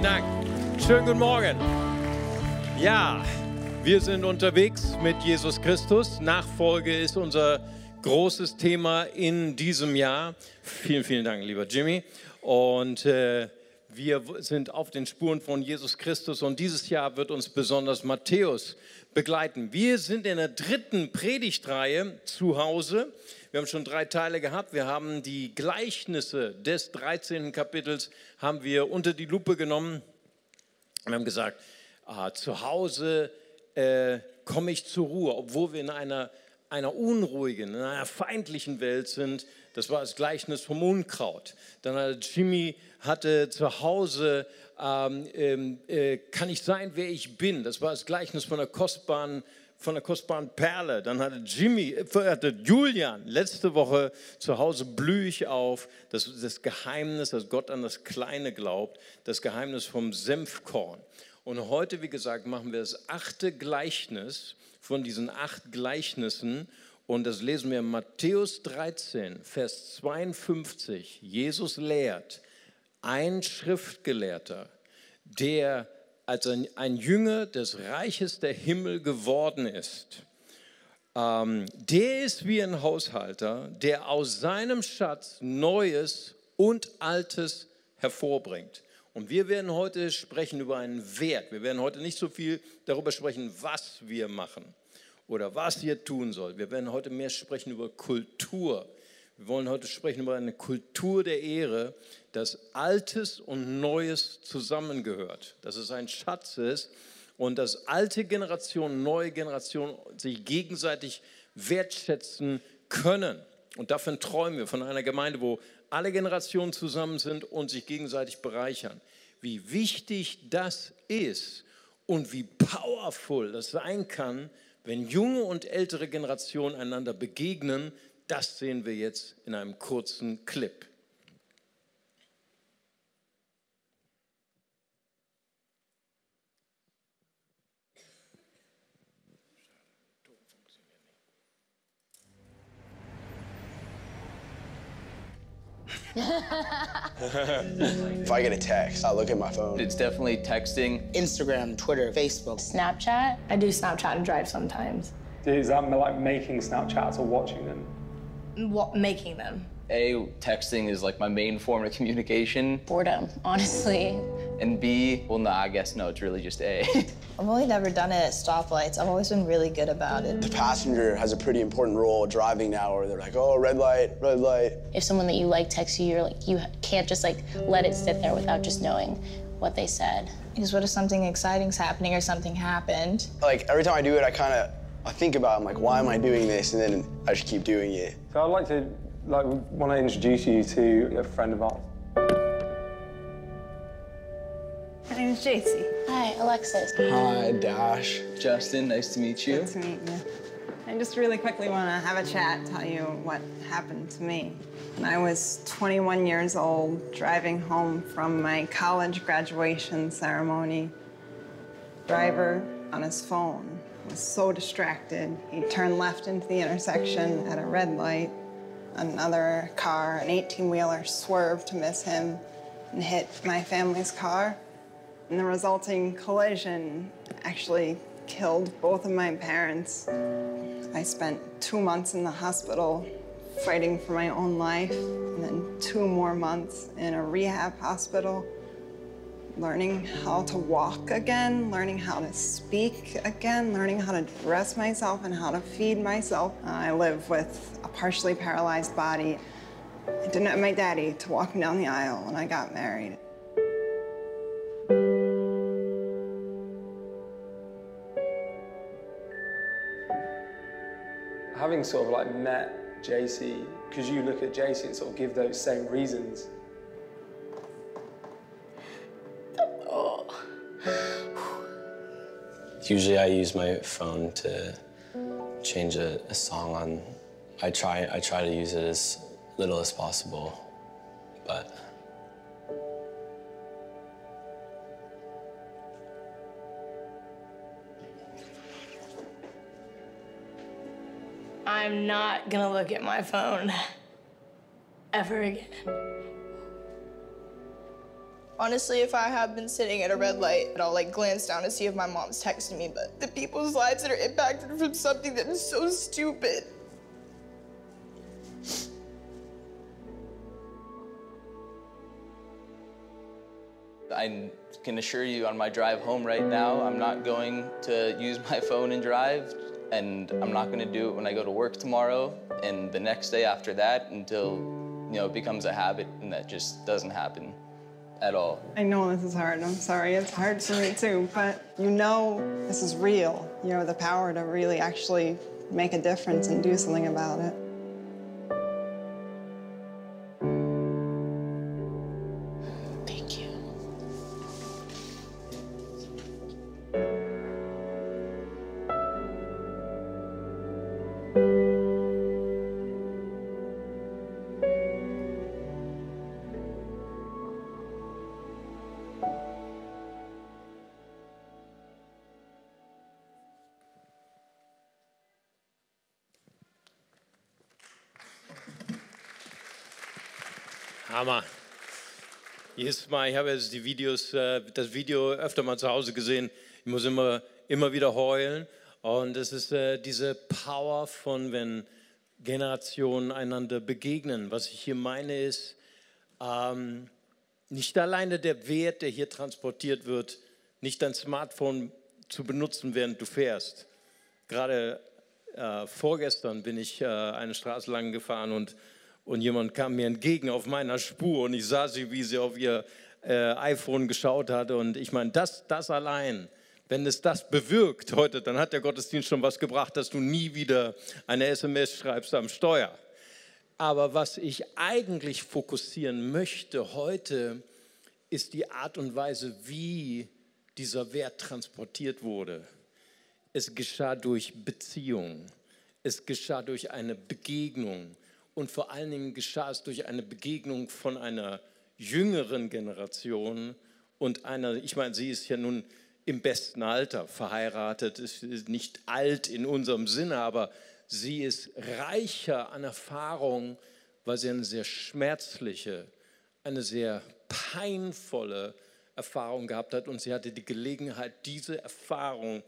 vielen Dank. Schönen guten Morgen. Ja, wir sind unterwegs mit Jesus Christus. Nachfolge ist unser großes Thema in diesem Jahr. Vielen, vielen Dank, lieber Jimmy. Und äh, wir sind auf den Spuren von Jesus Christus und dieses Jahr wird uns besonders Matthäus begleiten. Wir sind in der dritten Predigtreihe zu Hause. Wir haben schon drei Teile gehabt. Wir haben die Gleichnisse des 13. Kapitels haben wir unter die Lupe genommen. Wir haben gesagt, ah, zu Hause äh, komme ich zur Ruhe, obwohl wir in einer, einer unruhigen, in einer feindlichen Welt sind. Das war das Gleichnis vom Unkraut. Dann hat Jimmy hatte zu Hause, ähm, ähm, äh, kann ich sein, wer ich bin. Das war das Gleichnis von der kostbaren von der kostbaren Perle. Dann hatte Jimmy, äh, hatte Julian letzte Woche zu Hause blühe ich auf. Das, das Geheimnis, dass Gott an das Kleine glaubt, das Geheimnis vom Senfkorn. Und heute, wie gesagt, machen wir das achte Gleichnis von diesen acht Gleichnissen. Und das lesen wir in Matthäus 13, Vers 52. Jesus lehrt, ein Schriftgelehrter, der als ein, ein Jünger des Reiches der Himmel geworden ist, ähm, der ist wie ein Haushalter, der aus seinem Schatz Neues und Altes hervorbringt. Und wir werden heute sprechen über einen Wert. Wir werden heute nicht so viel darüber sprechen, was wir machen oder was ihr tun sollt. Wir werden heute mehr sprechen über Kultur. Wir wollen heute sprechen über eine Kultur der Ehre, dass Altes und Neues zusammengehört, dass es ein Schatz ist und dass alte Generationen, neue Generationen sich gegenseitig wertschätzen können. Und davon träumen wir, von einer Gemeinde, wo alle Generationen zusammen sind und sich gegenseitig bereichern. Wie wichtig das ist und wie powerful das sein kann, wenn junge und ältere Generationen einander begegnen, das sehen wir jetzt in einem kurzen Clip. if I get a text, I look at my phone. It's definitely texting. Instagram, Twitter, Facebook. Snapchat. I do Snapchat and drive sometimes. Is that like making Snapchats or watching them? What, making them. A, texting is like my main form of communication. Boredom, honestly. And B, well, nah, I guess no, it's really just A. I've only never done it at stoplights. I've always been really good about it. The passenger has a pretty important role driving now, where they're like, oh, red light, red light. If someone that you like texts you, you're like, you can't just like let it sit there without just knowing what they said. Because what if something exciting's happening or something happened? Like every time I do it, I kind of I think about, it, I'm like, why am I doing this? And then I just keep doing it. So I'd like to, like, want to introduce you to a friend of ours. My name is JC. Hi, Alexis. Hi, Dash. Justin, nice to meet you. Nice to meet you. I just really quickly want to have a chat, tell you what happened to me. When I was 21 years old, driving home from my college graduation ceremony, driver on his phone was so distracted. He turned left into the intersection at a red light. Another car, an 18-wheeler, swerved to miss him and hit my family's car. And the resulting collision actually killed both of my parents. I spent two months in the hospital fighting for my own life, and then two more months in a rehab hospital learning how to walk again, learning how to speak again, learning how to dress myself and how to feed myself. I live with a partially paralyzed body. I didn't have my daddy to walk me down the aisle when I got married. Having sort of like met JC, because you look at JC and sort of give those same reasons Usually I use my phone to change a, a, song on. I try, I try to use it as little as possible, but. I'm not gonna look at my phone ever again. Honestly, if I have been sitting at a red light, I'll like glance down to see if my mom's texting me, but the people's lives that are impacted from something that is so stupid. I can assure you on my drive home right now, I'm not going to use my phone and drive, and I'm not going to do it when I go to work tomorrow and the next day after that until you know it becomes a habit and that just doesn't happen at all. I know this is hard. I'm sorry. It's hard for me too, but you know this is real. You know the power to really actually make a difference and do something about it. Hammer. Jedes Mal, ich habe jetzt die Videos, äh, das Video öfter mal zu Hause gesehen. Ich muss immer, immer wieder heulen. Und es ist äh, diese Power von, wenn Generationen einander begegnen. Was ich hier meine ist, ähm, nicht alleine der Wert, der hier transportiert wird, nicht dein Smartphone zu benutzen, während du fährst. Gerade äh, vorgestern bin ich äh, eine Straße lang gefahren und und jemand kam mir entgegen auf meiner Spur und ich sah sie, wie sie auf ihr äh, iPhone geschaut hatte. Und ich meine, das, das allein, wenn es das bewirkt heute, dann hat der Gottesdienst schon was gebracht, dass du nie wieder eine SMS schreibst am Steuer. Aber was ich eigentlich fokussieren möchte heute, ist die Art und Weise, wie dieser Wert transportiert wurde. Es geschah durch Beziehung. Es geschah durch eine Begegnung und vor allen Dingen geschah es durch eine Begegnung von einer jüngeren Generation und einer, ich meine, sie ist ja nun im besten Alter verheiratet, ist nicht alt in unserem Sinne, aber sie ist reicher an Erfahrung, weil sie eine sehr schmerzliche, eine sehr peinvolle Erfahrung gehabt hat und sie hatte die Gelegenheit, diese Erfahrung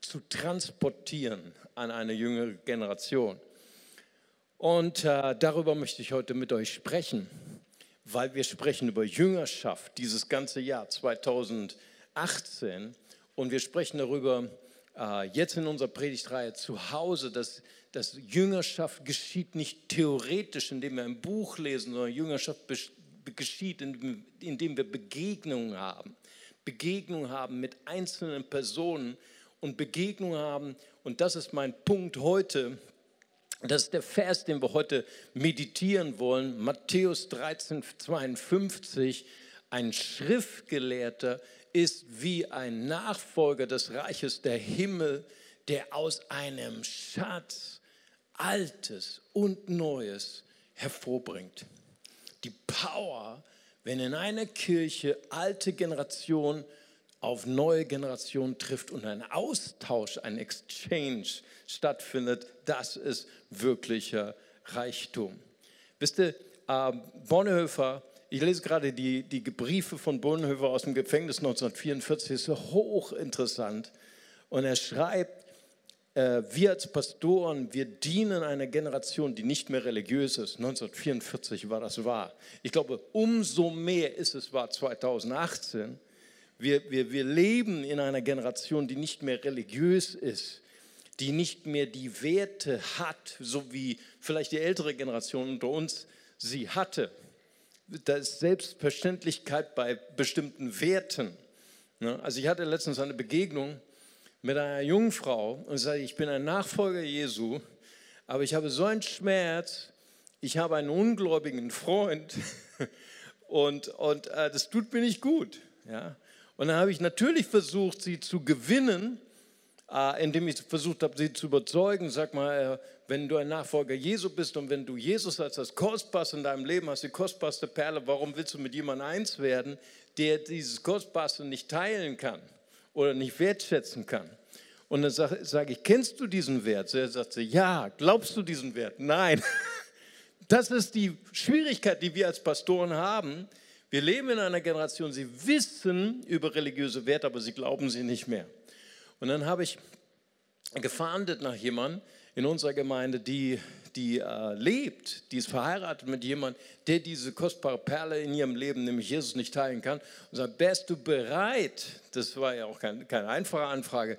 zu transportieren an eine jüngere Generation. Und äh, darüber möchte ich heute mit euch sprechen, weil wir sprechen über Jüngerschaft dieses ganze Jahr 2018 und wir sprechen darüber äh, jetzt in unserer Predigtreihe zu Hause, dass, dass Jüngerschaft geschieht nicht theoretisch, indem wir ein Buch lesen, sondern Jüngerschaft geschieht, indem, indem wir Begegnungen haben. Begegnungen haben mit einzelnen Personen und Begegnungen haben, und das ist mein Punkt heute, das ist der Vers, den wir heute meditieren wollen. Matthäus 13, 52. Ein Schriftgelehrter ist wie ein Nachfolger des Reiches der Himmel, der aus einem Schatz Altes und Neues hervorbringt. Die Power, wenn in einer Kirche alte Generation auf neue Generation trifft und ein Austausch, ein Exchange stattfindet, das ist wirklicher Reichtum. Wisst ihr, äh, Bonhoeffer, ich lese gerade die, die Briefe von Bonhoeffer aus dem Gefängnis 1944, ist hochinteressant. Und er schreibt, äh, wir als Pastoren, wir dienen einer Generation, die nicht mehr religiös ist. 1944 war das wahr. Ich glaube, umso mehr ist es wahr 2018. Wir, wir, wir leben in einer Generation, die nicht mehr religiös ist, die nicht mehr die Werte hat, so wie vielleicht die ältere Generation unter uns sie hatte. Da ist Selbstverständlichkeit bei bestimmten Werten. Ne? Also ich hatte letztens eine Begegnung mit einer jungen Frau und sagte, ich bin ein Nachfolger Jesu, aber ich habe so einen Schmerz, ich habe einen ungläubigen Freund und, und äh, das tut mir nicht gut. Ja? Und dann habe ich natürlich versucht, sie zu gewinnen, äh, indem ich versucht habe, sie zu überzeugen, sag mal, äh, wenn du ein Nachfolger Jesu bist und wenn du Jesus als das Kostbarste in deinem Leben hast, die kostbarste Perle, warum willst du mit jemandem eins werden, der dieses Kostbarste nicht teilen kann oder nicht wertschätzen kann? Und dann sage sag ich, kennst du diesen Wert? Er sagt sie, ja, glaubst du diesen Wert? Nein. Das ist die Schwierigkeit, die wir als Pastoren haben. Wir leben in einer Generation, sie wissen über religiöse Werte, aber sie glauben sie nicht mehr. Und dann habe ich gefahndet nach jemandem in unserer Gemeinde, die, die äh, lebt, die ist verheiratet mit jemandem, der diese kostbare Perle in ihrem Leben, nämlich Jesus, nicht teilen kann. Und sagt, wärst du bereit, das war ja auch kein, keine einfache Anfrage,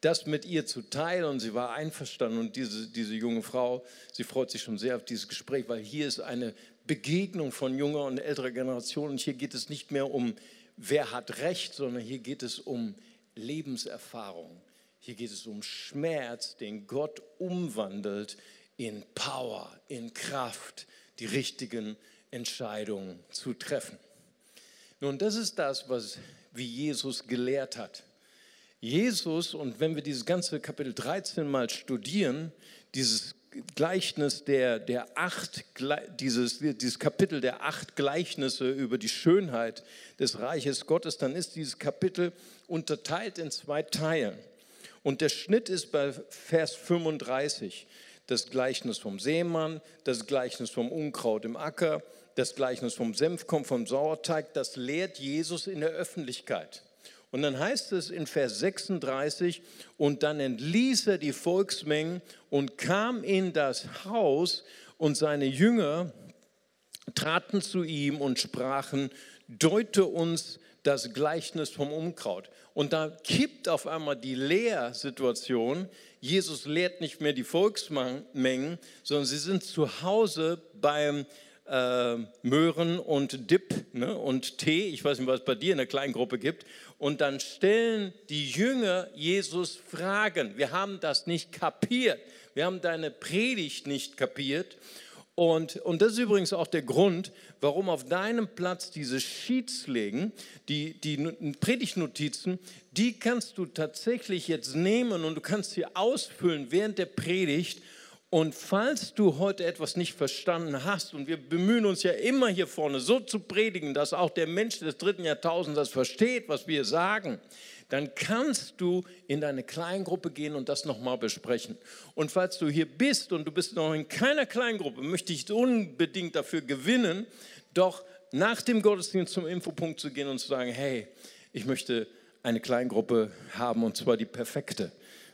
das mit ihr zu teilen und sie war einverstanden und diese, diese junge Frau, sie freut sich schon sehr auf dieses Gespräch, weil hier ist eine Begegnung von junger und älterer Generation und hier geht es nicht mehr um, wer hat Recht, sondern hier geht es um Lebenserfahrung. Hier geht es um Schmerz, den Gott umwandelt in Power, in Kraft, die richtigen Entscheidungen zu treffen. Nun, das ist das, was wie Jesus gelehrt hat. Jesus, und wenn wir dieses ganze Kapitel 13 mal studieren, dieses Gleichnis der, der acht, dieses, dieses Kapitel der acht Gleichnisse über die Schönheit des Reiches Gottes, dann ist dieses Kapitel unterteilt in zwei Teilen. Und der Schnitt ist bei Vers 35. Das Gleichnis vom Seemann, das Gleichnis vom Unkraut im Acker, das Gleichnis vom Senfkorn, vom Sauerteig, das lehrt Jesus in der Öffentlichkeit. Und dann heißt es in Vers 36, und dann entließ er die Volksmengen und kam in das Haus und seine Jünger traten zu ihm und sprachen, deute uns das Gleichnis vom Unkraut. Und da kippt auf einmal die Lehrsituation. Jesus lehrt nicht mehr die Volksmengen, sondern sie sind zu Hause beim äh, Möhren und Dip ne, und Tee. Ich weiß nicht, was es bei dir in der Kleingruppe gibt. Und dann stellen die Jünger Jesus Fragen. Wir haben das nicht kapiert. Wir haben deine Predigt nicht kapiert. Und, und das ist übrigens auch der Grund, warum auf deinem Platz diese Sheets liegen, die, die Predigtnotizen, die kannst du tatsächlich jetzt nehmen und du kannst sie ausfüllen während der Predigt und falls du heute etwas nicht verstanden hast, und wir bemühen uns ja immer hier vorne so zu predigen, dass auch der Mensch des dritten Jahrtausends das versteht, was wir sagen, dann kannst du in deine Kleingruppe gehen und das nochmal besprechen. Und falls du hier bist und du bist noch in keiner Kleingruppe, möchte ich unbedingt dafür gewinnen, doch nach dem Gottesdienst zum Infopunkt zu gehen und zu sagen, hey, ich möchte eine Kleingruppe haben und zwar die perfekte,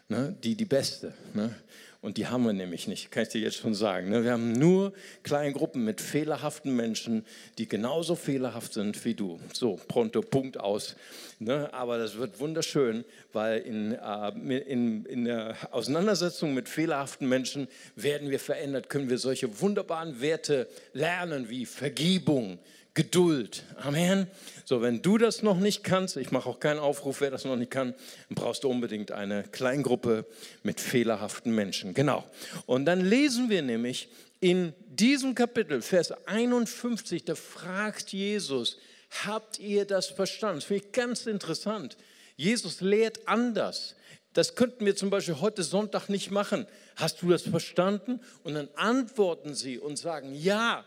ne, die die beste. Ne? Und die haben wir nämlich nicht, kann ich dir jetzt schon sagen. Ne? Wir haben nur kleine Gruppen mit fehlerhaften Menschen, die genauso fehlerhaft sind wie du. So, pronto, Punkt aus. Ne? Aber das wird wunderschön, weil in, äh, in, in der Auseinandersetzung mit fehlerhaften Menschen werden wir verändert, können wir solche wunderbaren Werte lernen wie Vergebung, Geduld. Amen. So, wenn du das noch nicht kannst, ich mache auch keinen Aufruf, wer das noch nicht kann, dann brauchst du unbedingt eine Kleingruppe mit fehlerhaften Menschen. Genau. Und dann lesen wir nämlich in diesem Kapitel, Vers 51, da fragt Jesus, habt ihr das verstanden? Das finde ich ganz interessant. Jesus lehrt anders. Das könnten wir zum Beispiel heute Sonntag nicht machen. Hast du das verstanden? Und dann antworten sie und sagen, ja,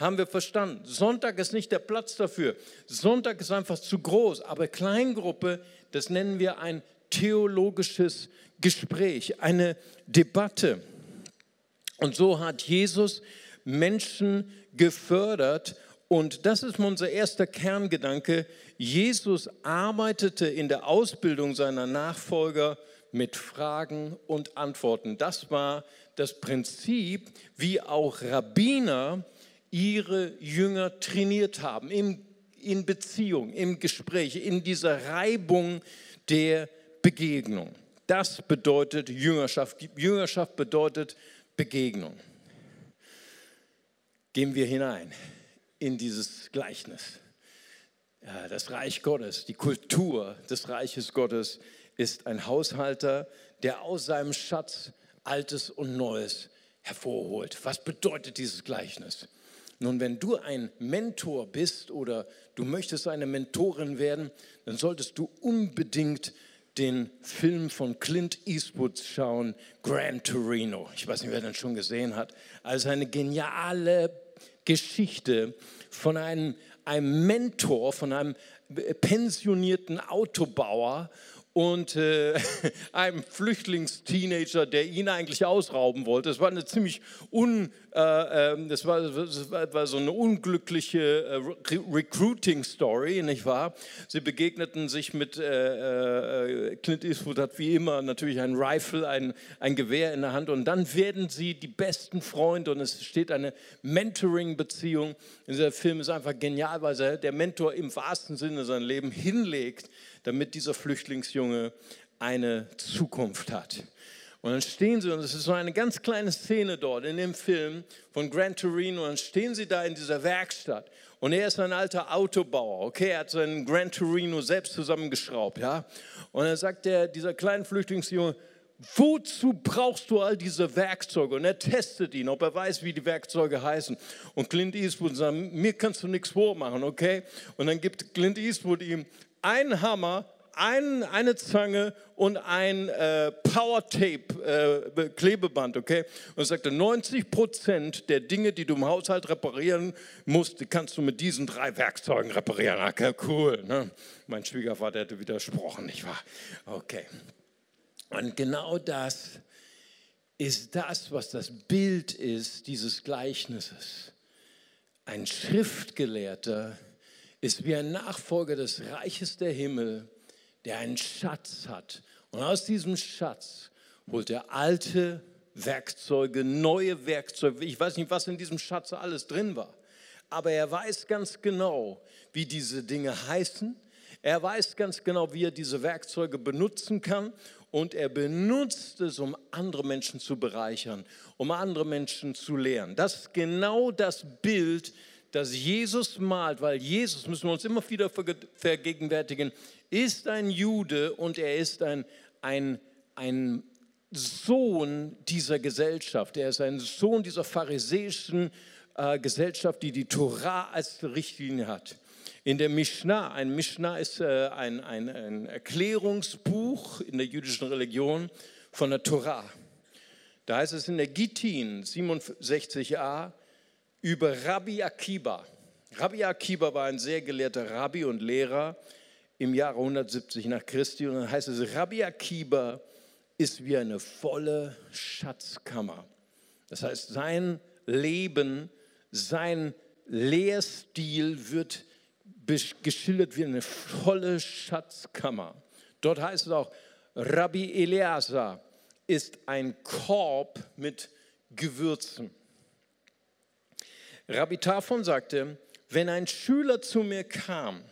haben wir verstanden. Sonntag ist nicht der Platz dafür. Sonntag ist einfach zu groß. Aber Kleingruppe, das nennen wir ein theologisches Gespräch, eine Debatte. Und so hat Jesus Menschen gefördert. Und das ist unser erster Kerngedanke. Jesus arbeitete in der Ausbildung seiner Nachfolger mit Fragen und Antworten. Das war das Prinzip, wie auch Rabbiner ihre Jünger trainiert haben, im, in Beziehung, im Gespräch, in dieser Reibung der Begegnung. Das bedeutet Jüngerschaft. Jüngerschaft bedeutet Begegnung. Gehen wir hinein in dieses Gleichnis. Ja, das Reich Gottes, die Kultur des Reiches Gottes ist ein Haushalter, der aus seinem Schatz Altes und Neues hervorholt. Was bedeutet dieses Gleichnis? Nun, wenn du ein Mentor bist oder du möchtest eine Mentorin werden, dann solltest du unbedingt den Film von Clint Eastwood schauen, Gran Torino. Ich weiß nicht, wer den schon gesehen hat. Also eine geniale Geschichte von einem, einem Mentor, von einem pensionierten Autobauer und äh, einem Flüchtlingsteenager, der ihn eigentlich ausrauben wollte. Das war eine ziemlich un, äh, ähm, das war, das war, so eine unglückliche äh, Re Recruiting-Story, nicht wahr? Sie begegneten sich mit äh, äh, Clint Eastwood hat wie immer natürlich ein Rifle, ein, ein Gewehr in der Hand und dann werden sie die besten Freunde und es steht eine Mentoring-Beziehung. Dieser Film ist einfach genial, weil der Mentor im wahrsten Sinne sein Leben hinlegt damit dieser Flüchtlingsjunge eine Zukunft hat. Und dann stehen sie, und es ist so eine ganz kleine Szene dort in dem Film von Gran Torino, und dann stehen sie da in dieser Werkstatt. Und er ist ein alter Autobauer, okay, er hat seinen Gran Torino selbst zusammengeschraubt, ja. Und dann sagt der, dieser kleine Flüchtlingsjunge, wozu brauchst du all diese Werkzeuge? Und er testet ihn, ob er weiß, wie die Werkzeuge heißen. Und Clint Eastwood sagt, mir kannst du nichts vormachen, okay? Und dann gibt Clint Eastwood ihm ein Hammer, ein, eine Zange und ein äh, Power-Tape, äh, Klebeband, okay? Und sagte, 90 Prozent der Dinge, die du im Haushalt reparieren musst, kannst du mit diesen drei Werkzeugen reparieren. Okay, cool. Ne? Mein Schwiegervater hätte widersprochen, nicht wahr? Okay. Und genau das ist das, was das Bild ist dieses Gleichnisses. Ein Schriftgelehrter, ist wie ein Nachfolger des Reiches der Himmel, der einen Schatz hat. Und aus diesem Schatz holt er alte Werkzeuge, neue Werkzeuge. Ich weiß nicht, was in diesem Schatz alles drin war. Aber er weiß ganz genau, wie diese Dinge heißen. Er weiß ganz genau, wie er diese Werkzeuge benutzen kann. Und er benutzt es, um andere Menschen zu bereichern, um andere Menschen zu lehren. Das ist genau das Bild, das Jesus malt, weil Jesus, müssen wir uns immer wieder vergegenwärtigen, ist ein Jude und er ist ein, ein, ein Sohn dieser Gesellschaft. Er ist ein Sohn dieser pharisäischen äh, Gesellschaft, die die Torah als Richtlinie hat. In der Mishnah, ein Mishnah ist äh, ein, ein, ein Erklärungsbuch in der jüdischen Religion von der Torah. Da heißt es in der Gittin 67a, über Rabbi Akiba. Rabbi Akiba war ein sehr gelehrter Rabbi und Lehrer im Jahre 170 nach Christi. Und dann heißt es, Rabbi Akiba ist wie eine volle Schatzkammer. Das heißt, sein Leben, sein Lehrstil wird geschildert wie eine volle Schatzkammer. Dort heißt es auch, Rabbi Eleazar ist ein Korb mit Gewürzen. Rabbi Tafon sagte, wenn ein Schüler zu mir kam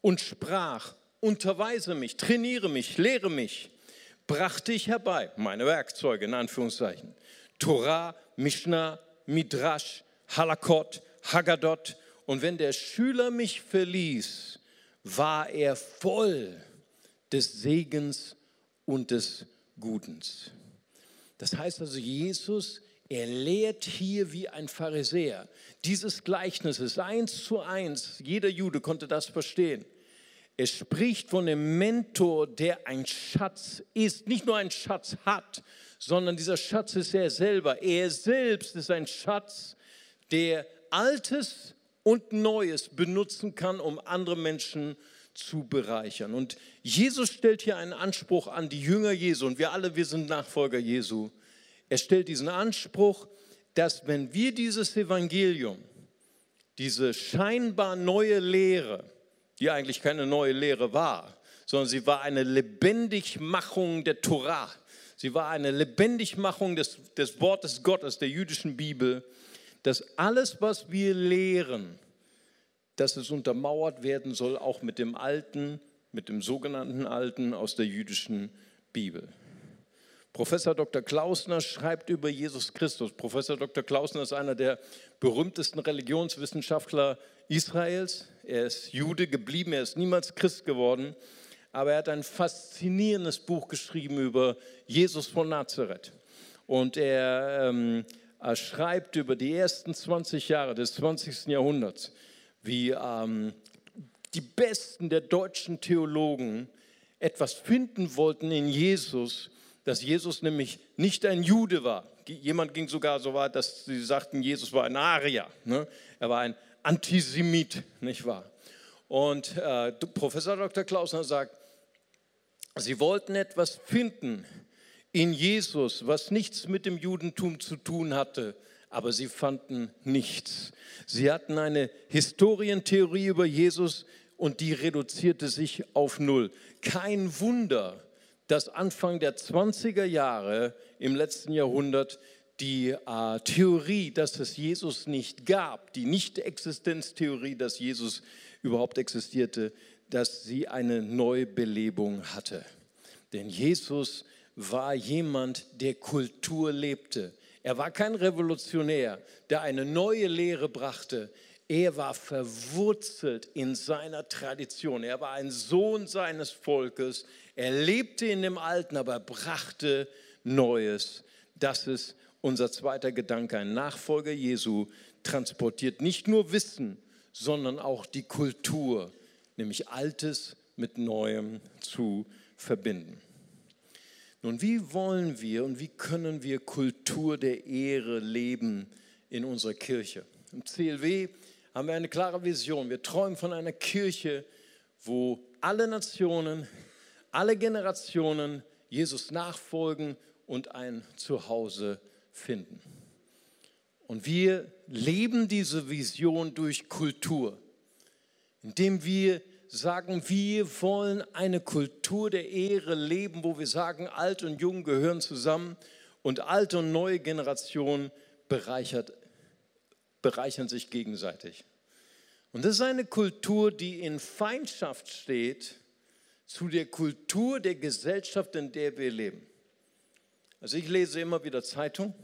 und sprach, unterweise mich, trainiere mich, lehre mich, brachte ich herbei meine Werkzeuge in Anführungszeichen. Torah, Mishnah, Midrash, Halakot, Haggadot. Und wenn der Schüler mich verließ, war er voll des Segens und des Gutens. Das heißt also, Jesus er lehrt hier wie ein Pharisäer. Dieses Gleichnis ist eins zu eins. Jeder Jude konnte das verstehen. Er spricht von dem Mentor, der ein Schatz ist, nicht nur ein Schatz hat, sondern dieser Schatz ist er selber. Er selbst ist ein Schatz, der Altes und Neues benutzen kann, um andere Menschen zu bereichern. Und Jesus stellt hier einen Anspruch an die Jünger Jesu und wir alle, wir sind Nachfolger Jesu. Er stellt diesen Anspruch, dass wenn wir dieses Evangelium, diese scheinbar neue Lehre, die eigentlich keine neue Lehre war, sondern sie war eine Lebendigmachung der Torah, sie war eine Lebendigmachung des, des Wortes Gottes, der jüdischen Bibel, dass alles, was wir lehren, dass es untermauert werden soll, auch mit dem Alten, mit dem sogenannten Alten aus der jüdischen Bibel. Professor Dr. Klausner schreibt über Jesus Christus. Professor Dr. Klausner ist einer der berühmtesten Religionswissenschaftler Israels. Er ist Jude geblieben, er ist niemals Christ geworden, aber er hat ein faszinierendes Buch geschrieben über Jesus von Nazareth. Und er, ähm, er schreibt über die ersten 20 Jahre des 20. Jahrhunderts, wie ähm, die Besten der deutschen Theologen etwas finden wollten in Jesus, dass Jesus nämlich nicht ein Jude war. Jemand ging sogar so weit, dass sie sagten, Jesus war ein Arier. Ne? Er war ein Antisemit, nicht wahr? Und äh, Professor Dr. Klausner sagt, Sie wollten etwas finden in Jesus, was nichts mit dem Judentum zu tun hatte, aber sie fanden nichts. Sie hatten eine Historientheorie über Jesus und die reduzierte sich auf Null. Kein Wunder, dass Anfang der 20er Jahre im letzten Jahrhundert die äh, Theorie, dass es Jesus nicht gab, die Nicht-Existenztheorie, dass Jesus überhaupt existierte, dass sie eine Neubelebung hatte. Denn Jesus war jemand, der Kultur lebte. Er war kein Revolutionär, der eine neue Lehre brachte. Er war verwurzelt in seiner Tradition. Er war ein Sohn seines Volkes. Er lebte in dem Alten, aber brachte Neues. Das ist unser zweiter Gedanke. Ein Nachfolger Jesu transportiert nicht nur Wissen, sondern auch die Kultur, nämlich Altes mit Neuem zu verbinden. Nun, wie wollen wir und wie können wir Kultur der Ehre leben in unserer Kirche? Im CLW haben wir eine klare Vision. Wir träumen von einer Kirche, wo alle Nationen, alle Generationen Jesus nachfolgen und ein Zuhause finden. Und wir leben diese Vision durch Kultur, indem wir sagen, wir wollen eine Kultur der Ehre leben, wo wir sagen, alt und jung gehören zusammen und alte und neue Generationen bereichern sich gegenseitig. Und das ist eine Kultur, die in Feindschaft steht zu der Kultur der Gesellschaft, in der wir leben. Also ich lese immer wieder Zeitung.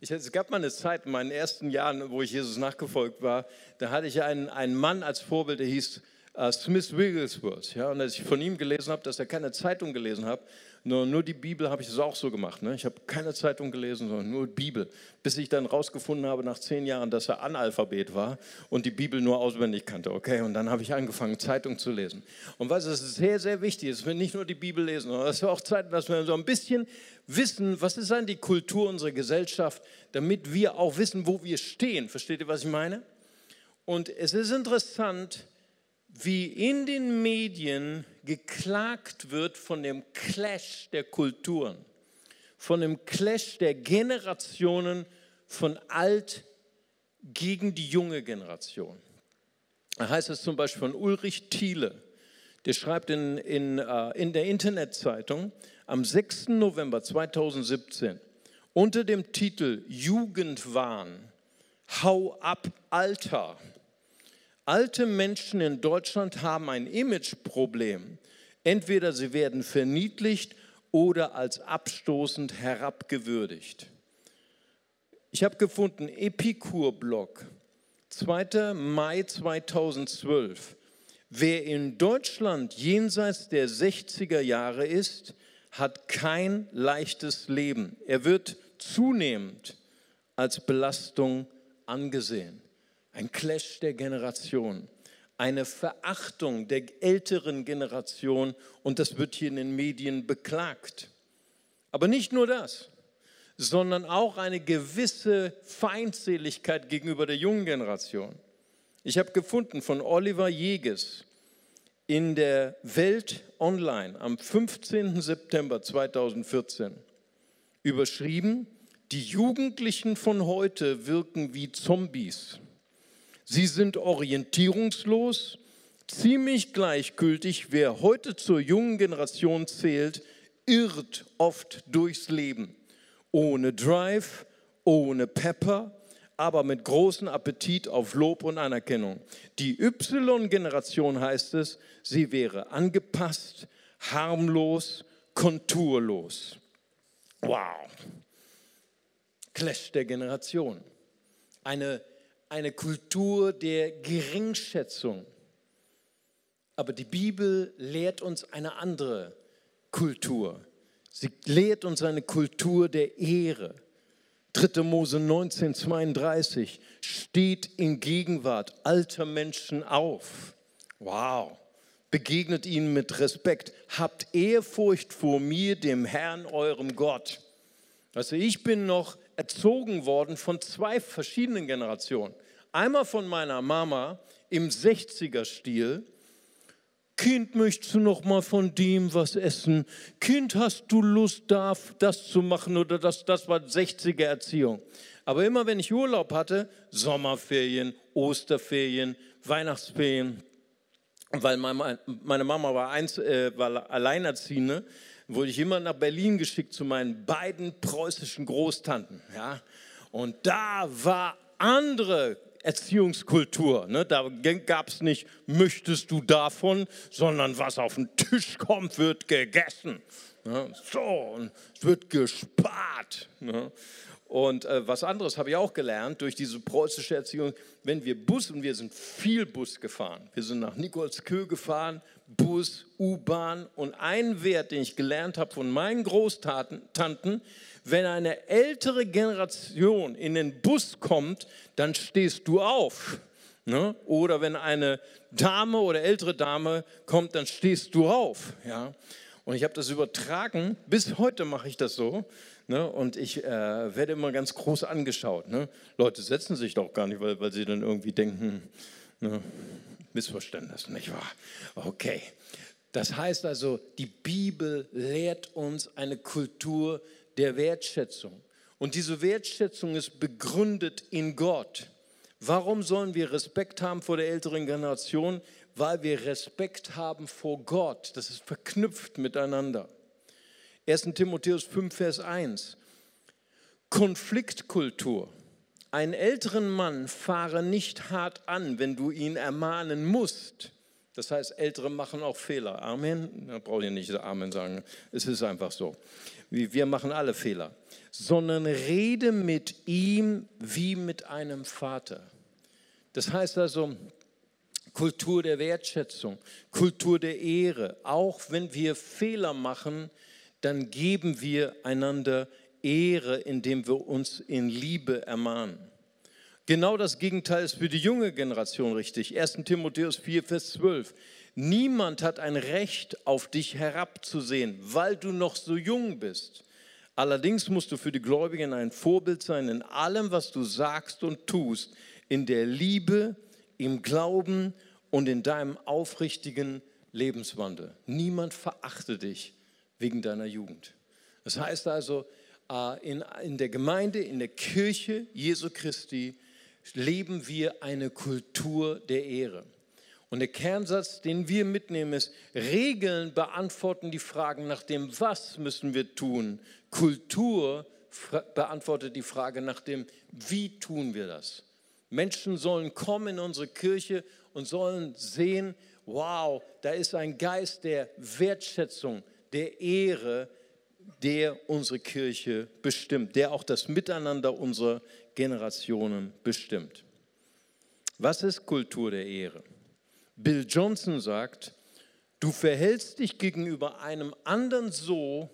Ich, es gab mal eine Zeit in meinen ersten Jahren, wo ich Jesus nachgefolgt war, da hatte ich einen, einen Mann als Vorbild, der hieß uh, Smith Wigglesworth. Ja, und als ich von ihm gelesen habe, dass er keine Zeitung gelesen hat, nur, nur die Bibel habe ich das auch so gemacht. Ne? Ich habe keine Zeitung gelesen, sondern nur Bibel. Bis ich dann rausgefunden habe nach zehn Jahren, dass er Analphabet war und die Bibel nur auswendig kannte. Okay, und dann habe ich angefangen, Zeitung zu lesen. Und was ist sehr, sehr wichtig, dass wir nicht nur die Bibel lesen, sondern dass wir auch Zeit, dass wir so ein bisschen wissen, was ist dann die Kultur unserer Gesellschaft, damit wir auch wissen, wo wir stehen. Versteht ihr, was ich meine? Und es ist interessant, wie in den Medien geklagt wird von dem Clash der Kulturen, von dem Clash der Generationen von alt gegen die junge Generation. Da heißt es zum Beispiel von Ulrich Thiele, der schreibt in, in, uh, in der Internetzeitung am 6. November 2017 unter dem Titel Jugendwahn, Hau ab Alter Alte Menschen in Deutschland haben ein Imageproblem. Entweder sie werden verniedlicht oder als abstoßend herabgewürdigt. Ich habe gefunden, Epikur-Blog, 2. Mai 2012. Wer in Deutschland jenseits der 60er Jahre ist, hat kein leichtes Leben. Er wird zunehmend als Belastung angesehen ein Clash der Generationen, eine Verachtung der älteren Generation und das wird hier in den Medien beklagt. Aber nicht nur das, sondern auch eine gewisse Feindseligkeit gegenüber der jungen Generation. Ich habe gefunden von Oliver Jeges in der Welt Online am 15. September 2014 überschrieben, die Jugendlichen von heute wirken wie Zombies. Sie sind orientierungslos, ziemlich gleichgültig. Wer heute zur jungen Generation zählt, irrt oft durchs Leben. Ohne Drive, ohne Pepper, aber mit großem Appetit auf Lob und Anerkennung. Die Y-Generation heißt es, sie wäre angepasst, harmlos, konturlos. Wow. Clash der Generation. Eine eine Kultur der Geringschätzung. Aber die Bibel lehrt uns eine andere Kultur. Sie lehrt uns eine Kultur der Ehre. 3. Mose 19, 32 steht in Gegenwart alter Menschen auf. Wow. Begegnet ihnen mit Respekt. Habt Ehrfurcht vor mir, dem Herrn, eurem Gott. Also ich bin noch erzogen worden von zwei verschiedenen Generationen. Einmal von meiner Mama im 60er-Stil Kind, möchtest du noch mal von dem was essen? Kind, hast du Lust, das zu machen oder das? Das war 60er Erziehung. Aber immer wenn ich Urlaub hatte, Sommerferien, Osterferien, Weihnachtsferien, weil meine Mama war, eins, äh, war alleinerziehende, wurde ich immer nach Berlin geschickt zu meinen beiden preußischen Großtanten. Ja? Und da war andere Erziehungskultur. Ne? Da gab es nicht, möchtest du davon, sondern was auf den Tisch kommt, wird gegessen. Ne? So, es wird gespart. Ne? Und äh, was anderes habe ich auch gelernt durch diese preußische Erziehung. Wenn wir Bus, und wir sind viel Bus gefahren, wir sind nach Nikolskö gefahren, Bus, U-Bahn. Und ein Wert, den ich gelernt habe von meinen Großtanten, wenn eine ältere Generation in den Bus kommt, dann stehst du auf. Ne? Oder wenn eine Dame oder ältere Dame kommt, dann stehst du auf. Ja? Und ich habe das übertragen, bis heute mache ich das so. Ne? Und ich äh, werde immer ganz groß angeschaut. Ne? Leute setzen sich doch gar nicht, weil, weil sie dann irgendwie denken, ne? Missverständnis, nicht wahr? Okay. Das heißt also, die Bibel lehrt uns eine Kultur der Wertschätzung. Und diese Wertschätzung ist begründet in Gott. Warum sollen wir Respekt haben vor der älteren Generation? Weil wir Respekt haben vor Gott. Das ist verknüpft miteinander. 1. Timotheus 5, Vers 1. Konfliktkultur. Einen älteren Mann fahre nicht hart an, wenn du ihn ermahnen musst. Das heißt, Ältere machen auch Fehler. Amen. Da brauche ich nicht Amen sagen. Es ist einfach so. Wir machen alle Fehler. Sondern rede mit ihm wie mit einem Vater. Das heißt also, Kultur der Wertschätzung, Kultur der Ehre. Auch wenn wir Fehler machen, dann geben wir einander Ehre, indem wir uns in Liebe ermahnen. Genau das Gegenteil ist für die junge Generation richtig. 1. Timotheus 4, Vers 12. Niemand hat ein Recht, auf dich herabzusehen, weil du noch so jung bist. Allerdings musst du für die Gläubigen ein Vorbild sein in allem, was du sagst und tust, in der Liebe, im Glauben und in deinem aufrichtigen Lebenswandel. Niemand verachte dich wegen deiner Jugend. Das heißt also, in, in der Gemeinde, in der Kirche Jesu Christi leben wir eine Kultur der Ehre. Und der Kernsatz, den wir mitnehmen, ist, Regeln beantworten die Fragen nach dem, was müssen wir tun. Kultur beantwortet die Frage nach dem, wie tun wir das. Menschen sollen kommen in unsere Kirche und sollen sehen, wow, da ist ein Geist der Wertschätzung, der Ehre, der unsere Kirche bestimmt, der auch das Miteinander unserer Generationen bestimmt. Was ist Kultur der Ehre? Bill Johnson sagt, du verhältst dich gegenüber einem anderen so,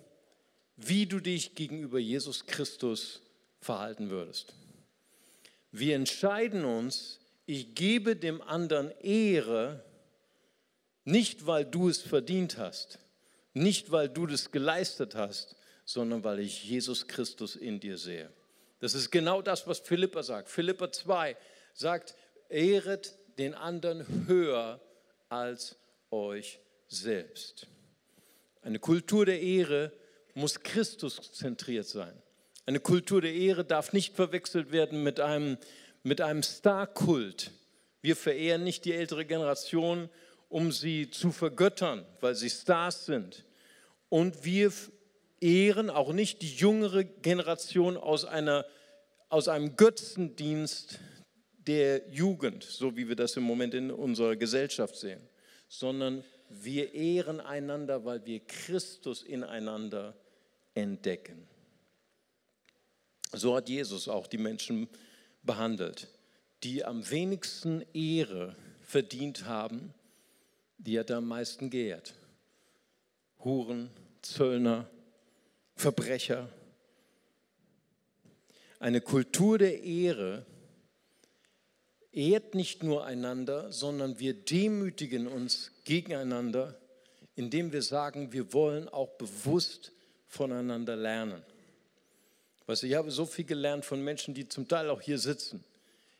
wie du dich gegenüber Jesus Christus verhalten würdest. Wir entscheiden uns, ich gebe dem anderen Ehre, nicht weil du es verdient hast, nicht, weil du das geleistet hast, sondern weil ich Jesus Christus in dir sehe. Das ist genau das, was Philippa sagt. Philippa 2 sagt, ehret den anderen höher als euch selbst. Eine Kultur der Ehre muss Christus zentriert sein. Eine Kultur der Ehre darf nicht verwechselt werden mit einem, mit einem Starkult. Wir verehren nicht die ältere Generation um sie zu vergöttern, weil sie Stars sind. Und wir ehren auch nicht die jüngere Generation aus, einer, aus einem Götzendienst der Jugend, so wie wir das im Moment in unserer Gesellschaft sehen, sondern wir ehren einander, weil wir Christus ineinander entdecken. So hat Jesus auch die Menschen behandelt, die am wenigsten Ehre verdient haben die hat er am meisten geehrt. Huren, Zöllner, Verbrecher. Eine Kultur der Ehre ehrt nicht nur einander, sondern wir demütigen uns gegeneinander, indem wir sagen, wir wollen auch bewusst voneinander lernen. Weißt du, ich habe so viel gelernt von Menschen, die zum Teil auch hier sitzen.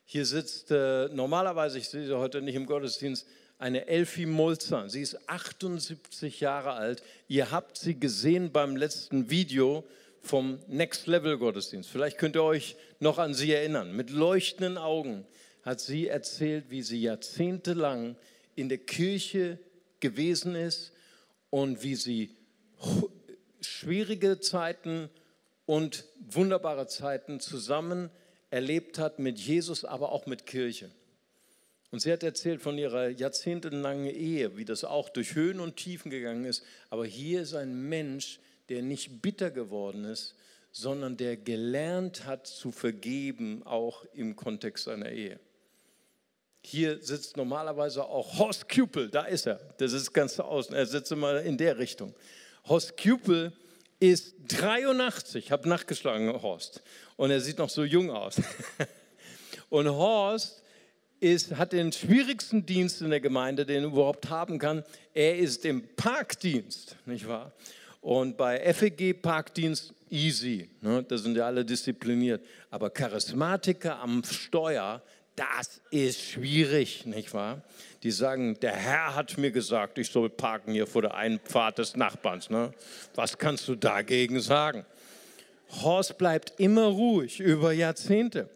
Hier sitzt äh, normalerweise, ich sehe sie heute nicht im Gottesdienst, eine Elfie Mulzer. Sie ist 78 Jahre alt. Ihr habt sie gesehen beim letzten Video vom Next Level Gottesdienst. Vielleicht könnt ihr euch noch an sie erinnern. Mit leuchtenden Augen hat sie erzählt, wie sie jahrzehntelang in der Kirche gewesen ist und wie sie schwierige Zeiten und wunderbare Zeiten zusammen erlebt hat mit Jesus, aber auch mit Kirche. Und sie hat erzählt von ihrer jahrzehntelangen Ehe, wie das auch durch Höhen und Tiefen gegangen ist. Aber hier ist ein Mensch, der nicht bitter geworden ist, sondern der gelernt hat zu vergeben, auch im Kontext seiner Ehe. Hier sitzt normalerweise auch Horst Kupel, da ist er, das ist ganz außen, er sitzt immer in der Richtung. Horst Kupel ist 83, ich habe nachgeschlagen, Horst, und er sieht noch so jung aus. Und Horst ist, hat den schwierigsten Dienst in der Gemeinde, den er überhaupt haben kann. Er ist im Parkdienst, nicht wahr? Und bei FEG Parkdienst easy, ne? da sind ja alle diszipliniert. Aber Charismatiker am Steuer, das ist schwierig, nicht wahr? Die sagen, der Herr hat mir gesagt, ich soll parken hier vor der Einfahrt des Nachbarns. Ne? Was kannst du dagegen sagen? Horst bleibt immer ruhig über Jahrzehnte.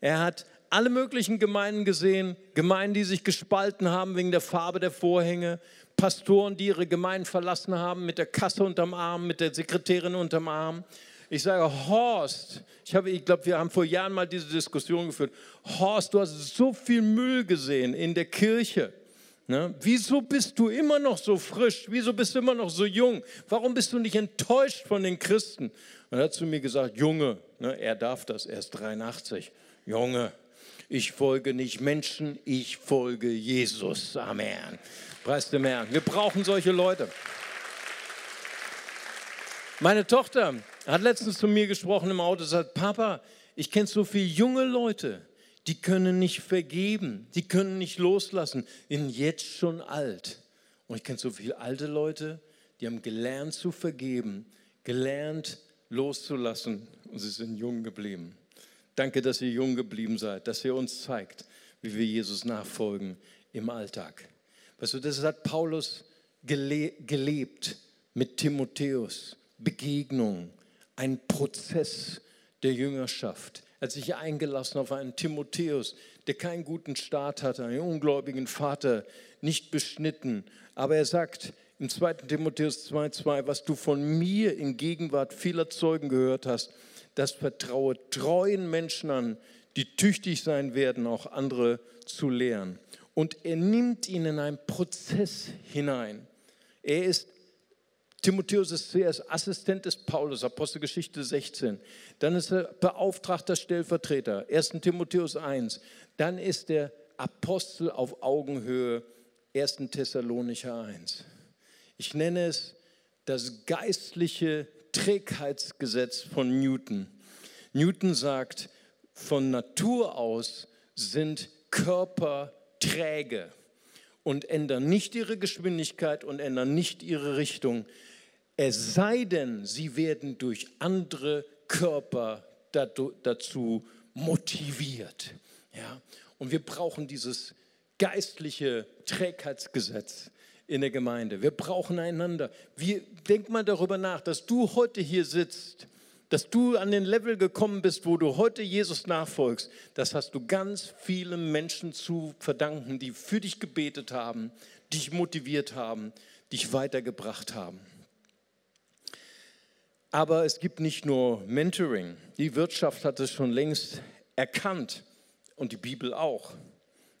Er hat alle möglichen Gemeinden gesehen, Gemeinden, die sich gespalten haben wegen der Farbe der Vorhänge, Pastoren, die ihre Gemeinden verlassen haben mit der Kasse unterm Arm, mit der Sekretärin unterm Arm. Ich sage, Horst, ich, ich glaube, wir haben vor Jahren mal diese Diskussion geführt. Horst, du hast so viel Müll gesehen in der Kirche. Ne? Wieso bist du immer noch so frisch? Wieso bist du immer noch so jung? Warum bist du nicht enttäuscht von den Christen? Und er hat zu mir gesagt, Junge, ne, er darf das, er ist 83. Junge, ich folge nicht Menschen, ich folge Jesus. Amen. Preis dem Herrn. Wir brauchen solche Leute. Meine Tochter hat letztens zu mir gesprochen im Auto und sagt, Papa, ich kenne so viele junge Leute, die können nicht vergeben, die können nicht loslassen, sind jetzt schon alt. Und ich kenne so viele alte Leute, die haben gelernt zu vergeben, gelernt loszulassen und sie sind jung geblieben. Danke, dass ihr jung geblieben seid, dass ihr uns zeigt, wie wir Jesus nachfolgen im Alltag. Weißt du, das hat Paulus gele gelebt mit Timotheus. Begegnung, ein Prozess der Jüngerschaft. Er hat sich eingelassen auf einen Timotheus, der keinen guten Start hatte, einen ungläubigen Vater, nicht beschnitten. Aber er sagt im 2. Timotheus 2,2, was du von mir in Gegenwart vieler Zeugen gehört hast, das vertraue treuen Menschen an, die tüchtig sein werden, auch andere zu lehren. Und er nimmt ihn in einen Prozess hinein. Er ist, Timotheus ist zuerst Assistent des Paulus, Apostelgeschichte 16. Dann ist er beauftragter Stellvertreter, 1. Timotheus 1. Dann ist er Apostel auf Augenhöhe, 1. Thessalonicher 1. Ich nenne es das geistliche Trägheitsgesetz von Newton. Newton sagt, von Natur aus sind Körper träge und ändern nicht ihre Geschwindigkeit und ändern nicht ihre Richtung, es sei denn, sie werden durch andere Körper dazu motiviert. Ja? Und wir brauchen dieses geistliche Trägheitsgesetz in der Gemeinde. Wir brauchen einander. Wir, denk mal darüber nach, dass du heute hier sitzt, dass du an den Level gekommen bist, wo du heute Jesus nachfolgst. Das hast du ganz vielen Menschen zu verdanken, die für dich gebetet haben, dich motiviert haben, dich weitergebracht haben. Aber es gibt nicht nur Mentoring. Die Wirtschaft hat es schon längst erkannt und die Bibel auch.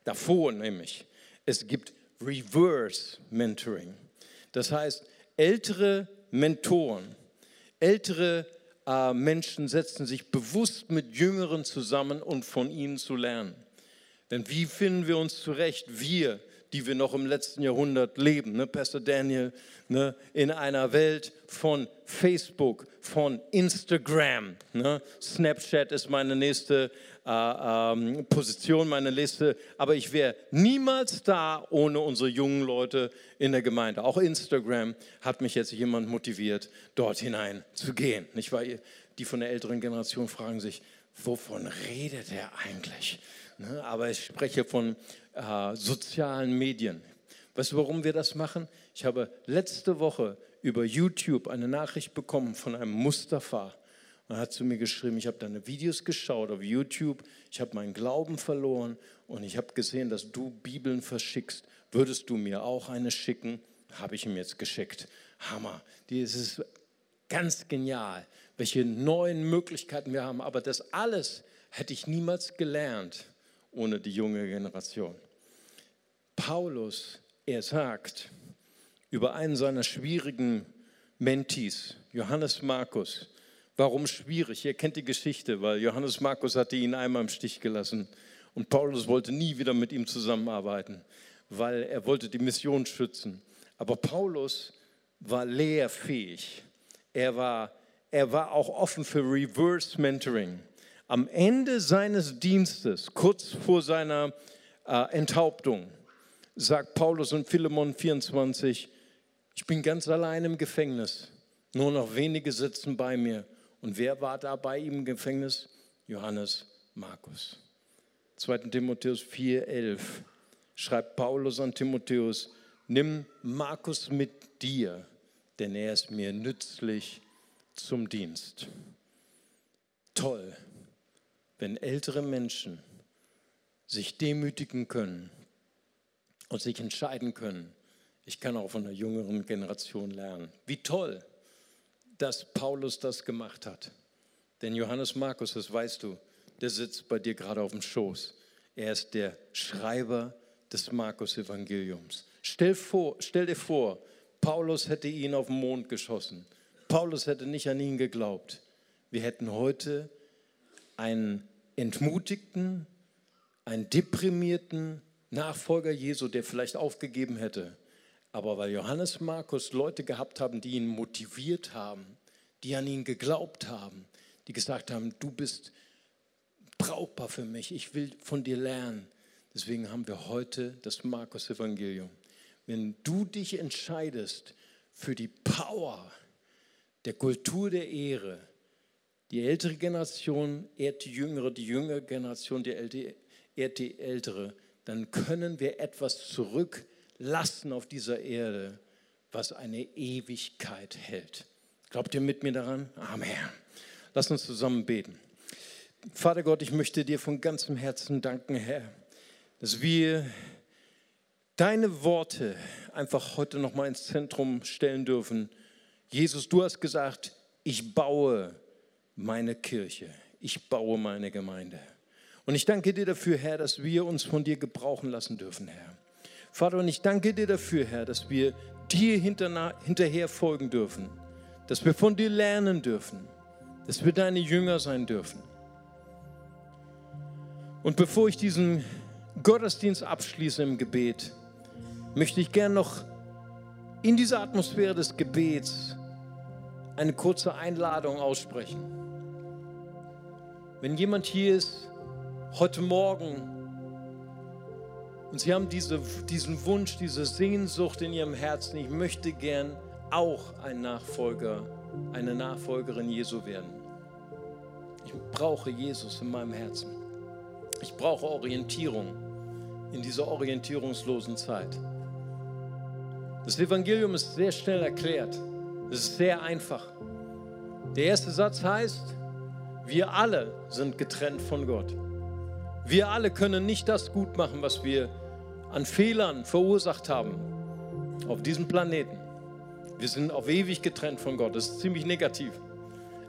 Davor nämlich. Es gibt Reverse Mentoring. Das heißt, ältere Mentoren, ältere äh, Menschen setzen sich bewusst mit Jüngeren zusammen und von ihnen zu lernen. Denn wie finden wir uns zurecht, wir, die wir noch im letzten Jahrhundert leben, ne, Pastor Daniel, ne, in einer Welt von Facebook, von Instagram. Ne? Snapchat ist meine nächste äh, ähm, Position, meine Liste. Aber ich wäre niemals da ohne unsere jungen Leute in der Gemeinde. Auch Instagram hat mich jetzt jemand motiviert, dort hinein zu gehen. Nicht wahr? Die von der älteren Generation fragen sich, wovon redet er eigentlich? Ne? Aber ich spreche von äh, sozialen Medien. Weißt du, warum wir das machen? Ich habe letzte Woche über YouTube eine Nachricht bekommen von einem Mustafa. Er hat zu mir geschrieben, ich habe deine Videos geschaut auf YouTube, ich habe meinen Glauben verloren und ich habe gesehen, dass du Bibeln verschickst. Würdest du mir auch eine schicken? Habe ich ihm jetzt geschickt. Hammer. Das ist ganz genial, welche neuen Möglichkeiten wir haben. Aber das alles hätte ich niemals gelernt ohne die junge Generation. Paulus, er sagt über einen seiner schwierigen Mentis, Johannes Markus, warum schwierig? Ihr kennt die Geschichte, weil Johannes Markus hatte ihn einmal im Stich gelassen und Paulus wollte nie wieder mit ihm zusammenarbeiten, weil er wollte die Mission schützen. Aber Paulus war lehrfähig. Er war, er war auch offen für Reverse Mentoring. Am Ende seines Dienstes, kurz vor seiner äh, Enthauptung, sagt Paulus in Philemon 24, ich bin ganz allein im Gefängnis, nur noch wenige sitzen bei mir. Und wer war da bei ihm im Gefängnis? Johannes Markus. 2. Timotheus 4,11 schreibt Paulus an Timotheus, nimm Markus mit dir, denn er ist mir nützlich zum Dienst. Toll, wenn ältere Menschen sich demütigen können und sich entscheiden können, ich kann auch von der jüngeren Generation lernen. Wie toll, dass Paulus das gemacht hat. Denn Johannes Markus, das weißt du, der sitzt bei dir gerade auf dem Schoß. Er ist der Schreiber des Markus-Evangeliums. Stell, stell dir vor, Paulus hätte ihn auf den Mond geschossen. Paulus hätte nicht an ihn geglaubt. Wir hätten heute einen entmutigten, einen deprimierten Nachfolger Jesu, der vielleicht aufgegeben hätte. Aber weil Johannes Markus Leute gehabt haben, die ihn motiviert haben, die an ihn geglaubt haben, die gesagt haben, du bist brauchbar für mich, ich will von dir lernen. Deswegen haben wir heute das Markus-Evangelium. Wenn du dich entscheidest für die Power der Kultur der Ehre, die ältere Generation ehrt die jüngere, die jüngere Generation die ältere, ehrt die ältere, dann können wir etwas zurücklassen auf dieser Erde, was eine Ewigkeit hält. Glaubt ihr mit mir daran? Amen. Lass uns zusammen beten. Vater Gott, ich möchte dir von ganzem Herzen danken, Herr, dass wir deine Worte einfach heute noch mal ins Zentrum stellen dürfen. Jesus, du hast gesagt, ich baue meine Kirche, ich baue meine Gemeinde. Und ich danke dir dafür, Herr, dass wir uns von dir gebrauchen lassen dürfen, Herr. Vater, und ich danke dir dafür, Herr, dass wir dir hinterher folgen dürfen, dass wir von dir lernen dürfen, dass wir deine Jünger sein dürfen. Und bevor ich diesen Gottesdienst abschließe im Gebet, möchte ich gern noch in dieser Atmosphäre des Gebets eine kurze Einladung aussprechen. Wenn jemand hier ist, heute Morgen, und Sie haben diese, diesen Wunsch, diese Sehnsucht in Ihrem Herzen, ich möchte gern auch ein Nachfolger, eine Nachfolgerin Jesu werden. Ich brauche Jesus in meinem Herzen. Ich brauche Orientierung in dieser orientierungslosen Zeit. Das Evangelium ist sehr schnell erklärt. Es ist sehr einfach. Der erste Satz heißt, wir alle sind getrennt von Gott. Wir alle können nicht das gut machen, was wir an Fehlern verursacht haben auf diesem Planeten. Wir sind auf ewig getrennt von Gott. Das ist ziemlich negativ.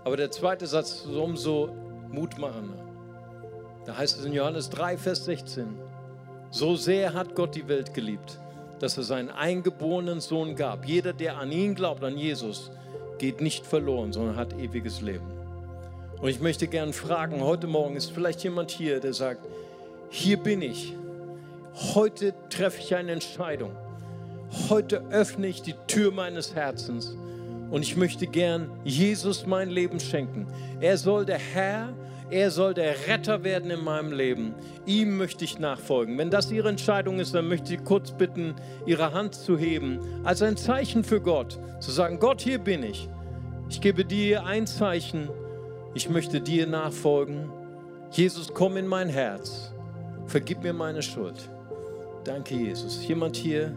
Aber der zweite Satz ist umso mutmachender. Da heißt es in Johannes 3, Vers 16, so sehr hat Gott die Welt geliebt, dass er seinen eingeborenen Sohn gab. Jeder, der an ihn glaubt, an Jesus, geht nicht verloren, sondern hat ewiges Leben. Und ich möchte gerne fragen, heute Morgen ist vielleicht jemand hier, der sagt, hier bin ich. Heute treffe ich eine Entscheidung. Heute öffne ich die Tür meines Herzens und ich möchte gern Jesus mein Leben schenken. Er soll der Herr, er soll der Retter werden in meinem Leben. Ihm möchte ich nachfolgen. Wenn das Ihre Entscheidung ist, dann möchte ich kurz bitten, Ihre Hand zu heben, als ein Zeichen für Gott, zu sagen, Gott, hier bin ich. Ich gebe dir ein Zeichen ich möchte dir nachfolgen. Jesus, komm in mein Herz. Vergib mir meine Schuld. Danke, Jesus. Jemand hier,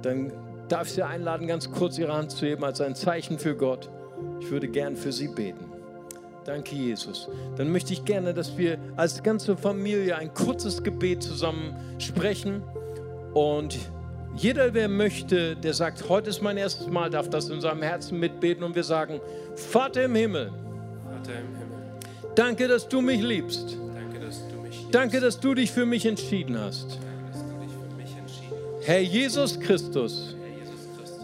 dann darf ich Sie einladen, ganz kurz Ihre Hand zu heben als ein Zeichen für Gott. Ich würde gern für Sie beten. Danke, Jesus. Dann möchte ich gerne, dass wir als ganze Familie ein kurzes Gebet zusammen sprechen. Und jeder, wer möchte, der sagt, heute ist mein erstes Mal, darf das in seinem Herzen mitbeten. Und wir sagen, Vater im Himmel, Vater im Himmel, danke, dass du mich liebst. danke, dass du mich liebst. Danke, dass du dich für mich entschieden hast. Herr Jesus Christus,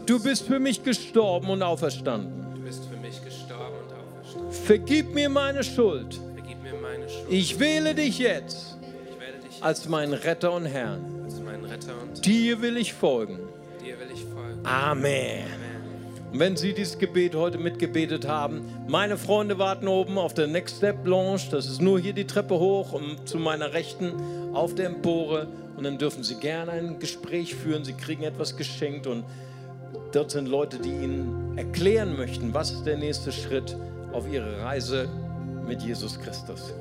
du bist für mich gestorben und auferstanden. Vergib mir meine Schuld. Ich wähle dich jetzt als meinen Retter und Herrn. dir will ich folgen. Amen. Und wenn Sie dieses Gebet heute mitgebetet haben, meine Freunde warten oben auf der Next Step Lounge. Das ist nur hier die Treppe hoch und zu meiner Rechten auf der Empore. Und dann dürfen Sie gerne ein Gespräch führen. Sie kriegen etwas geschenkt und dort sind Leute, die Ihnen erklären möchten, was ist der nächste Schritt auf Ihre Reise mit Jesus Christus.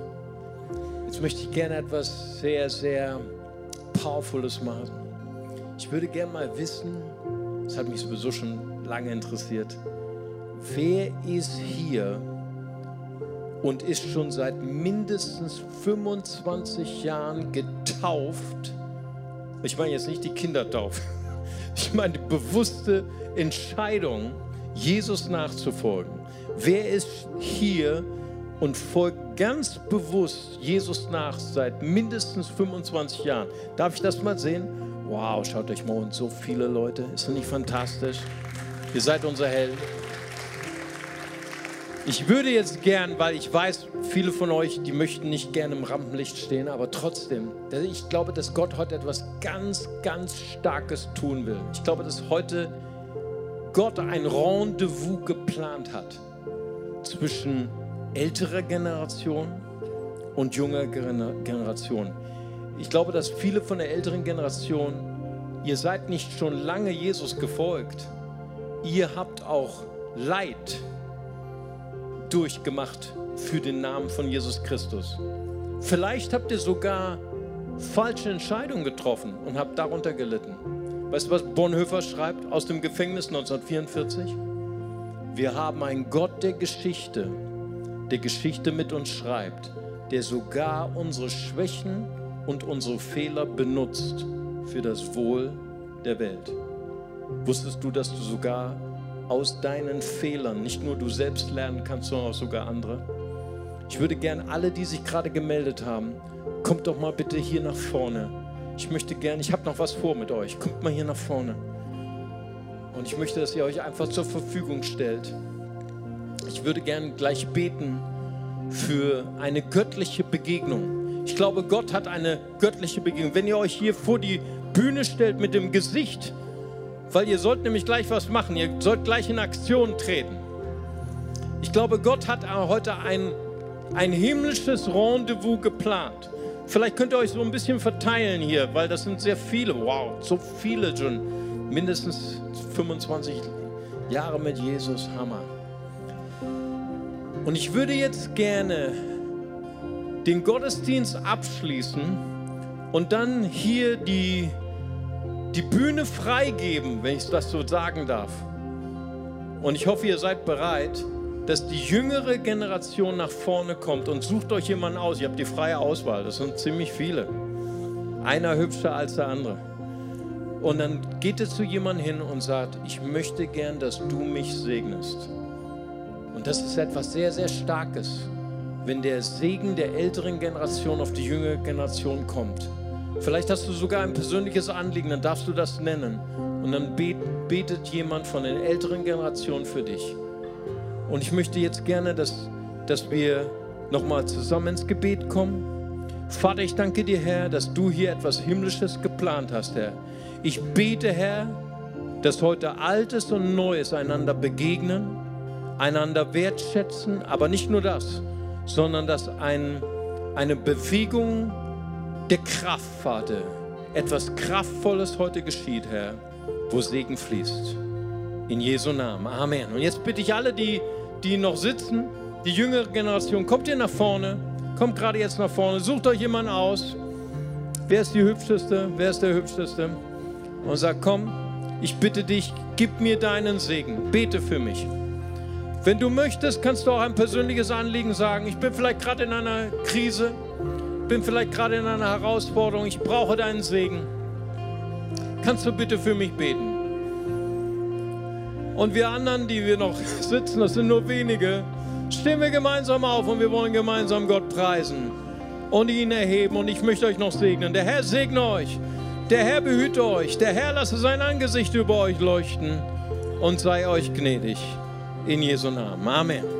Jetzt möchte ich gerne etwas sehr, sehr Powerfules machen. Ich würde gerne mal wissen, das hat mich sowieso schon lange interessiert, wer ist hier und ist schon seit mindestens 25 Jahren getauft? Ich meine jetzt nicht die Kindertaufe. Ich meine die bewusste Entscheidung, Jesus nachzufolgen. Wer ist hier und folgt ganz bewusst Jesus nach seit mindestens 25 Jahren? Darf ich das mal sehen? Wow, schaut euch mal und so viele Leute. Ist das nicht fantastisch? Ihr seid unser Held. Ich würde jetzt gern, weil ich weiß, viele von euch, die möchten nicht gerne im Rampenlicht stehen, aber trotzdem, ich glaube, dass Gott heute etwas ganz, ganz Starkes tun will. Ich glaube, dass heute Gott ein Rendezvous geplant hat zwischen älterer Generation und junger Gener- Generation. Ich glaube, dass viele von der älteren Generation, ihr seid nicht schon lange Jesus gefolgt. Ihr habt auch Leid durchgemacht für den Namen von Jesus Christus. Vielleicht habt ihr sogar falsche Entscheidungen getroffen und habt darunter gelitten. Weißt du, was Bonhoeffer schreibt aus dem Gefängnis 1944? Wir haben einen Gott der Geschichte, der Geschichte mit uns schreibt, der sogar unsere Schwächen und unsere Fehler benutzt für das Wohl der Welt. Wusstest du, dass du sogar aus deinen Fehlern nicht nur du selbst lernen kannst, sondern auch sogar andere? Ich würde gern alle, die sich gerade gemeldet haben, kommt doch mal bitte hier nach vorne. Ich möchte gern, ich habe noch was vor mit euch. Kommt mal hier nach vorne. Und ich möchte, dass ihr euch einfach zur Verfügung stellt. Ich würde gern gleich beten für eine göttliche Begegnung. Ich glaube, Gott hat eine göttliche Begegnung. Wenn ihr euch hier vor die Bühne stellt mit dem Gesicht, weil ihr sollt nämlich gleich was machen, ihr sollt gleich in Aktion treten. Ich glaube, Gott hat heute ein, ein himmlisches Rendezvous geplant. Vielleicht könnt ihr euch so ein bisschen verteilen hier, weil das sind sehr viele. Wow, so viele schon. Mindestens 25 Jahre mit Jesus. Hammer. Und ich würde jetzt gerne den Gottesdienst abschließen und dann hier die, die Bühne freigeben, wenn ich das so sagen darf. Und ich hoffe, ihr seid bereit, dass die jüngere Generation nach vorne kommt und sucht euch jemanden aus. Ihr habt die freie Auswahl, das sind ziemlich viele. Einer hübscher als der andere. Und dann geht es zu jemandem hin und sagt, ich möchte gern, dass du mich segnest. Und das ist etwas sehr, sehr Starkes, wenn der Segen der älteren Generation auf die jüngere Generation kommt. Vielleicht hast du sogar ein persönliches Anliegen, dann darfst du das nennen. Und dann bet, betet jemand von den älteren Generationen für dich. Und ich möchte jetzt gerne, dass, dass wir nochmal zusammen ins Gebet kommen. Vater, ich danke dir, Herr, dass du hier etwas Himmlisches geplant hast, Herr. Ich bete, Herr, dass heute Altes und Neues einander begegnen, einander wertschätzen, aber nicht nur das, sondern dass ein, eine Bewegung der Kraft, Vater, etwas Kraftvolles heute geschieht, Herr, wo Segen fließt. In Jesu Namen. Amen. Und jetzt bitte ich alle, die, die noch sitzen, die jüngere Generation, kommt ihr nach vorne. Kommt gerade jetzt nach vorne. Sucht euch jemanden aus. Wer ist die Hübscheste? Wer ist der Hübscheste? Und sagt, komm, Ich bitte dich, gib mir deinen Segen. Bete für mich. Wenn du möchtest, kannst du auch ein persönliches Anliegen sagen. Ich bin vielleicht gerade in einer Krise, bin vielleicht gerade in einer Herausforderung. Ich brauche deinen Segen. Kannst du bitte für mich beten? Und wir anderen, die wir noch sitzen, das sind nur wenige, stehen wir gemeinsam auf und wir wollen gemeinsam Gott preisen und ihn erheben. Und ich möchte euch noch segnen. Der Herr segne euch. Der Herr behüte euch. Der Herr lasse sein Angesicht über euch leuchten und sei euch gnädig. In Jesu Namen. Amen.